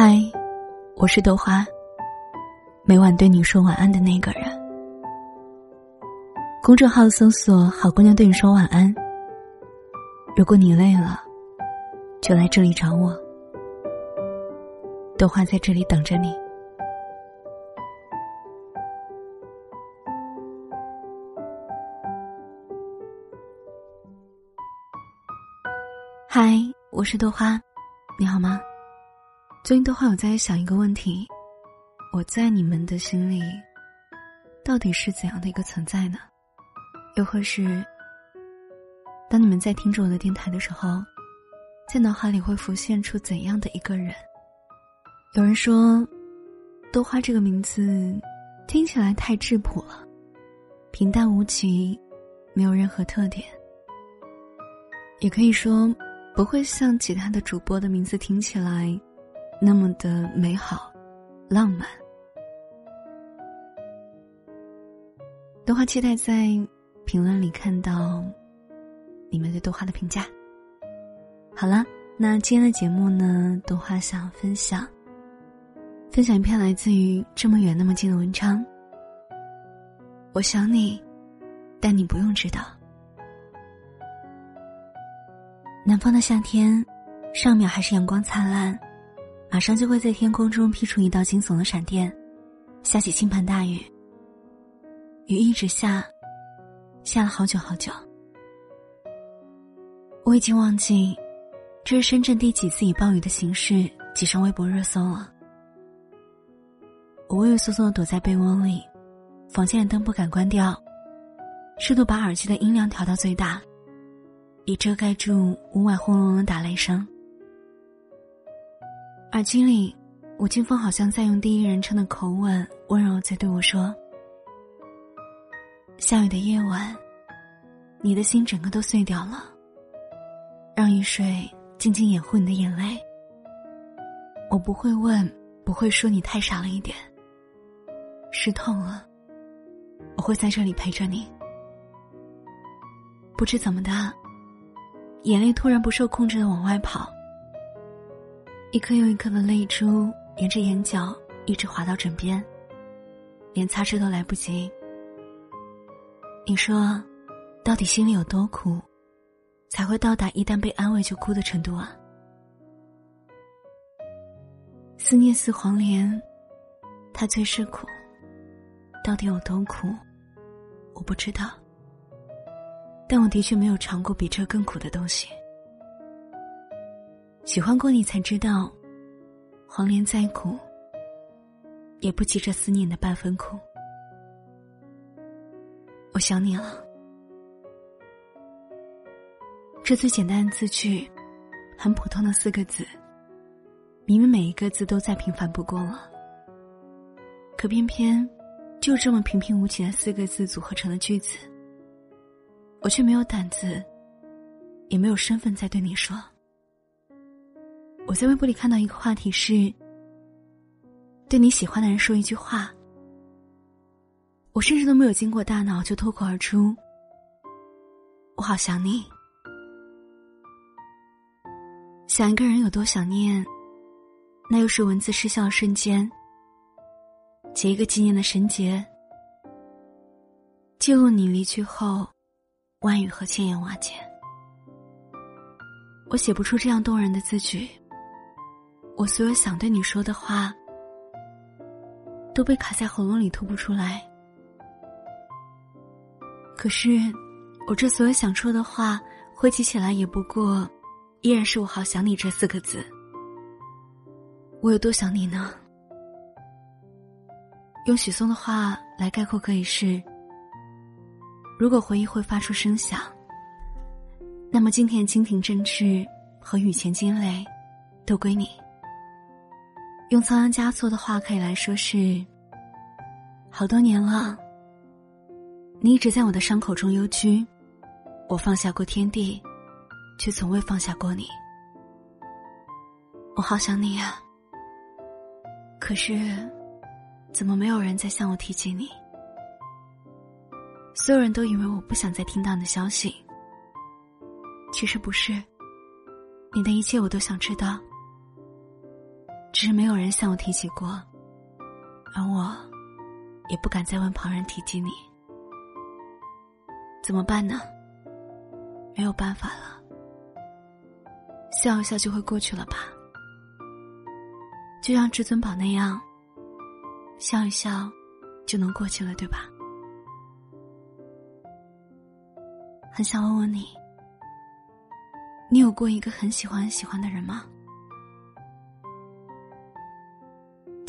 嗨，我是豆花。每晚对你说晚安的那个人。公众号搜索“好姑娘对你说晚安”。如果你累了，就来这里找我。豆花在这里等着你。嗨，我是豆花，你好吗？最近豆花有在想一个问题：我在你们的心里，到底是怎样的一个存在呢？又或是，当你们在听着我的电台的时候，在脑海里会浮现出怎样的一个人？有人说，豆花这个名字听起来太质朴了，平淡无奇，没有任何特点。也可以说。不会像其他的主播的名字听起来那么的美好、浪漫。豆花期待在评论里看到你们对豆花的评价。好了，那今天的节目呢，豆花想分享分享一篇来自于这么远那么近的文章。我想你，但你不用知道。南方的夏天，上秒还是阳光灿烂，马上就会在天空中劈出一道惊悚的闪电，下起倾盆大雨。雨一直下，下了好久好久。我已经忘记，这是深圳第几次以暴雨的形式挤上微博热搜了。我畏畏缩缩的躲在被窝里，房间的灯不敢关掉，试图把耳机的音量调到最大。以遮盖住屋外轰隆隆的打雷声。耳机里，吴青峰好像在用第一人称的口吻温柔在对我说：“下雨的夜晚，你的心整个都碎掉了。让雨水静静掩护你的眼泪。我不会问，不会说你太傻了一点。湿痛了，我会在这里陪着你。不知怎么的。”眼泪突然不受控制的往外跑，一颗又一颗的泪珠沿着眼角一直滑到枕边，连擦拭都来不及。你说，到底心里有多苦，才会到达一旦被安慰就哭的程度啊？思念似黄连，它最是苦，到底有多苦，我不知道。但我的确没有尝过比这更苦的东西。喜欢过你才知道，黄连再苦，也不及这思念的半分苦。我想你了。这最简单的字句，很普通的四个字，明明每一个字都再平凡不过了，可偏偏就这么平平无奇的四个字组合成了句子。我却没有胆子，也没有身份再对你说。我在微博里看到一个话题是：对你喜欢的人说一句话。我甚至都没有经过大脑就脱口而出：“我好想你。”想一个人有多想念，那又是文字失效的瞬间，结一个纪念的绳结，记录你离去后。万语和千言瓦解，我写不出这样动人的字句。我所有想对你说的话，都被卡在喉咙里吐不出来。可是，我这所有想说的话，汇集起来也不过，依然是我好想你这四个字。我有多想你呢？用许嵩的话来概括，可以是。如果回忆会发出声响，那么今天的蜻蜓振翅和雨前惊雷，都归你。用仓央嘉措的话可以来说是：好多年了，你一直在我的伤口中幽居，我放下过天地，却从未放下过你。我好想你呀，可是，怎么没有人再向我提起你？所有人都以为我不想再听到你的消息，其实不是。你的一切我都想知道。只是没有人向我提起过，而我，也不敢再问旁人提及你。怎么办呢？没有办法了，笑一笑就会过去了吧？就像至尊宝那样，笑一笑就能过去了，对吧？很想问问你，你有过一个很喜欢很喜欢的人吗？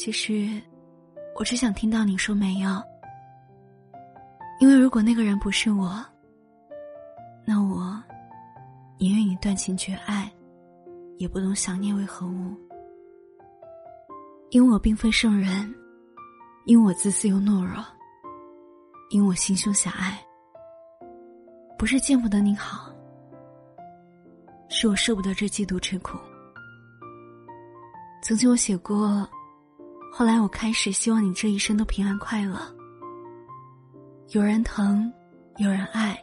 其实，我只想听到你说没有，因为如果那个人不是我，那我宁愿你断情绝爱，也不懂想念为何物。因为我并非圣人，因为我自私又懦弱，因为我心胸狭隘。不是见不得你好，是我舍不得这嫉妒之苦。曾经我写过。后来我开始希望你这一生都平安快乐，有人疼，有人爱，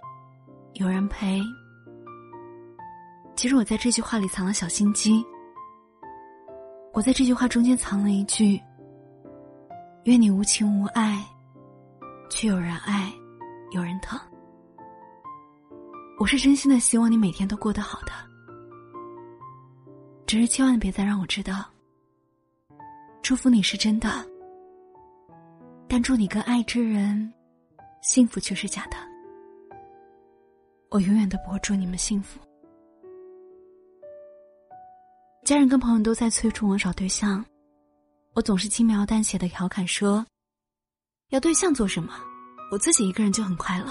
有人陪。其实我在这句话里藏了小心机，我在这句话中间藏了一句：愿你无情无爱，却有人爱，有人疼。我是真心的希望你每天都过得好的，只是千万别再让我知道。祝福你是真的，但祝你跟爱之人幸福却是假的。我永远都不会祝你们幸福。家人跟朋友都在催促我找对象，我总是轻描淡写的调侃说：“要对象做什么？我自己一个人就很快乐。”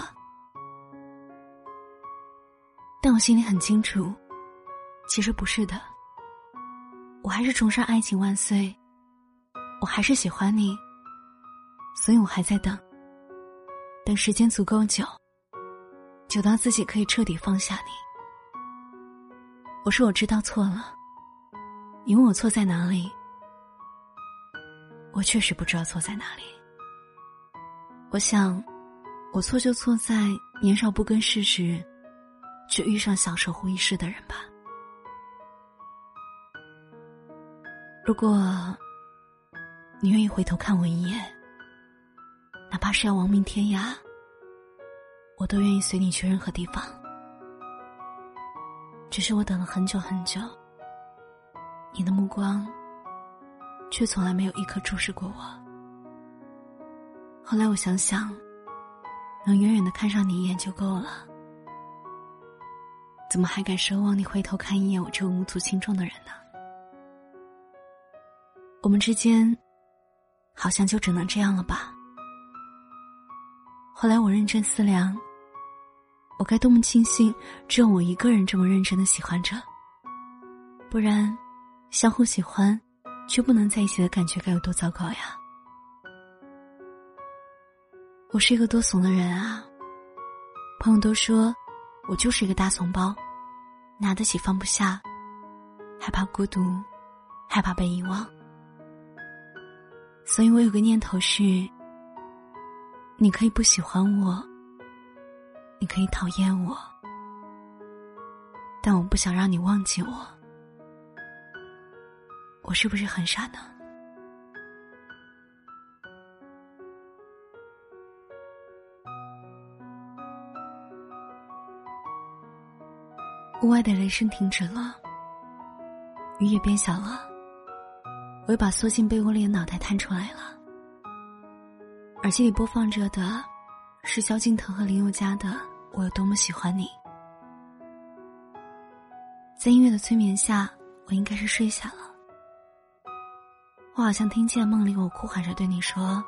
但我心里很清楚，其实不是的。我还是崇尚爱情万岁。我还是喜欢你，所以我还在等。等时间足够久，久到自己可以彻底放下你。我说我知道错了，你问我错在哪里，我确实不知道错在哪里。我想，我错就错在年少不更事时，却遇上想守护一世的人吧。如果。你愿意回头看我一眼，哪怕是要亡命天涯，我都愿意随你去任何地方。只是我等了很久很久，你的目光却从来没有一刻注视过我。后来我想想，能远远的看上你一眼就够了，怎么还敢奢望你回头看一眼我这个无足轻重的人呢？我们之间。好像就只能这样了吧。后来我认真思量，我该多么庆幸，只有我一个人这么认真的喜欢着。不然，相互喜欢，却不能在一起的感觉该有多糟糕呀！我是一个多怂的人啊。朋友都说，我就是一个大怂包，拿得起放不下，害怕孤独，害怕被遗忘。所以我有个念头是：你可以不喜欢我，你可以讨厌我，但我不想让你忘记我。我是不是很傻呢？屋外的雷声停止了，雨也变小了。我又把缩进被窝里的脑袋探出来了。耳机里播放着的，是萧敬腾和林宥嘉的《我有多么喜欢你》。在音乐的催眠下，我应该是睡下了。我好像听见梦里我哭喊着对你说：“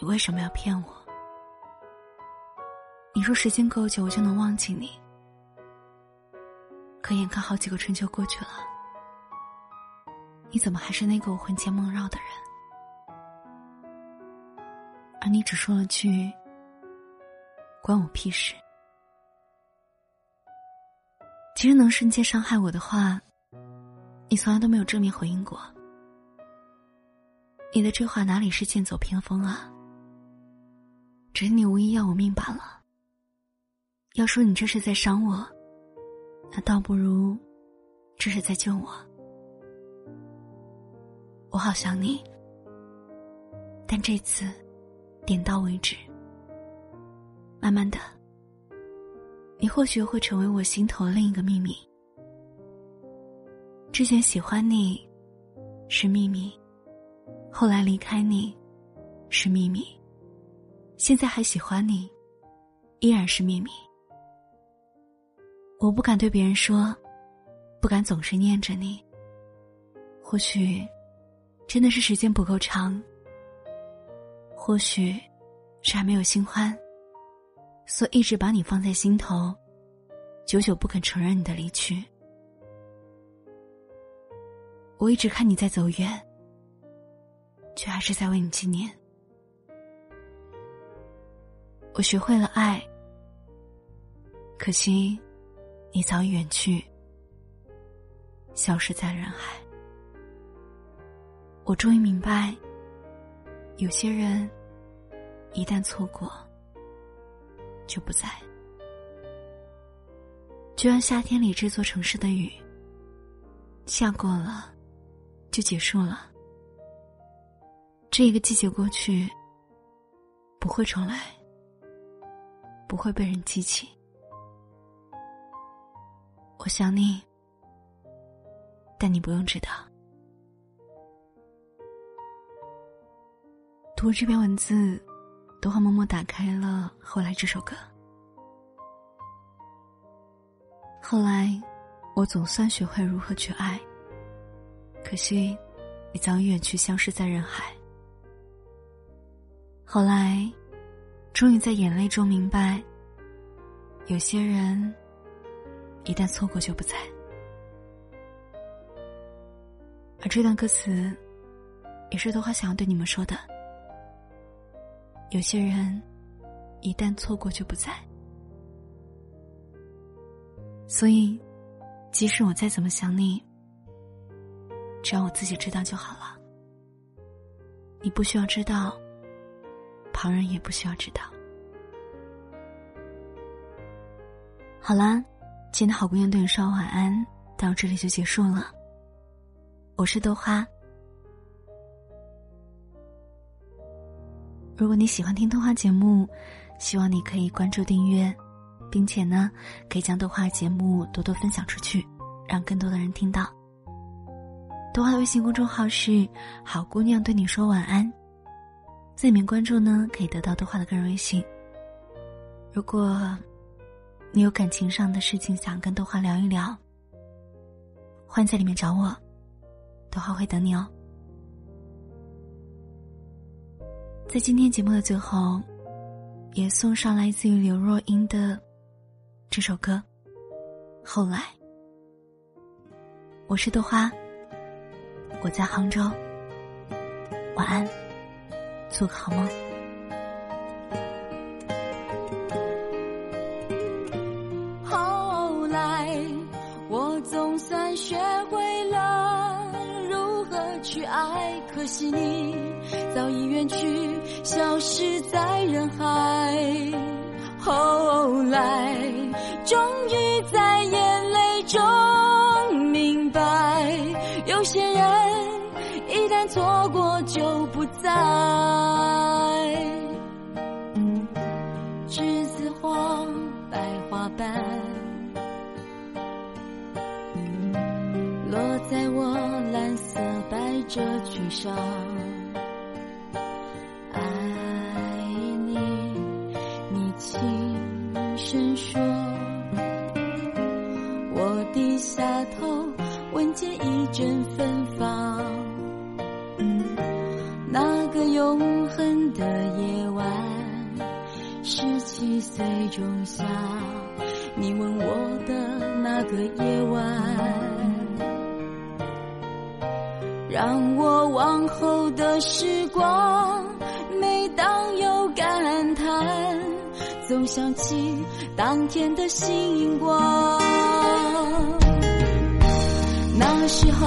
你为什么要骗我？”你说时间够久，我就能忘记你。可眼看好几个春秋过去了。你怎么还是那个我魂牵梦绕的人？而你只说了句“关我屁事”。其实能瞬间伤害我的话，你从来都没有正面回应过。你的这话哪里是剑走偏锋啊？只是你无意要我命罢了。要说你这是在伤我，那倒不如这是在救我。我好想你，但这次点到为止。慢慢的，你或许会成为我心头另一个秘密。之前喜欢你是秘密，后来离开你是秘密，现在还喜欢你依然是秘密。我不敢对别人说，不敢总是念着你。或许真的是时间不够长，或许是还没有新欢。所以一直把你放在心头，久久不肯承认你的离去。我一直看你在走远，却还是在为你纪念。我学会了爱，可惜你早已远去，消失在人海。我终于明白，有些人一旦错过。就不在，就像夏天里这座城市的雨，下过了，就结束了。这一个季节过去，不会重来，不会被人记起。我想你，但你不用知道。读这篇文字。都话默默打开了后来这首歌。后来，我总算学会如何去爱。可惜，你早已远去，消失在人海。后来，终于在眼泪中明白，有些人一旦错过就不在。而这段歌词，也是多花想要对你们说的。有些人，一旦错过就不在。所以，即使我再怎么想你，只要我自己知道就好了。你不需要知道，旁人也不需要知道。好啦，今天好姑娘对你说晚安，到这里就结束了。我是豆花。如果你喜欢听动画节目，希望你可以关注订阅，并且呢，可以将动画节目多多分享出去，让更多的人听到。动画的微信公众号是“好姑娘对你说晚安”，在里面关注呢，可以得到动画的个人微信。如果你有感情上的事情想跟动画聊一聊，欢迎在里面找我，动画会等你哦。在今天节目的最后，也送上来自于刘若英的这首歌。后来，我是豆花，我在杭州，晚安，做个好梦。后来，我总算学会了如何去爱，可惜你。消失在人海，后来终于在眼泪中明白，有些人一旦错过就不再。栀子花白花瓣，落在我蓝色百褶裙上。说，我低下头，闻见一阵芬芳。那个永恒的夜晚，十七岁仲夏，你吻我的那个夜晚，让我往后的时光，每当。总想起当天的星光，那时候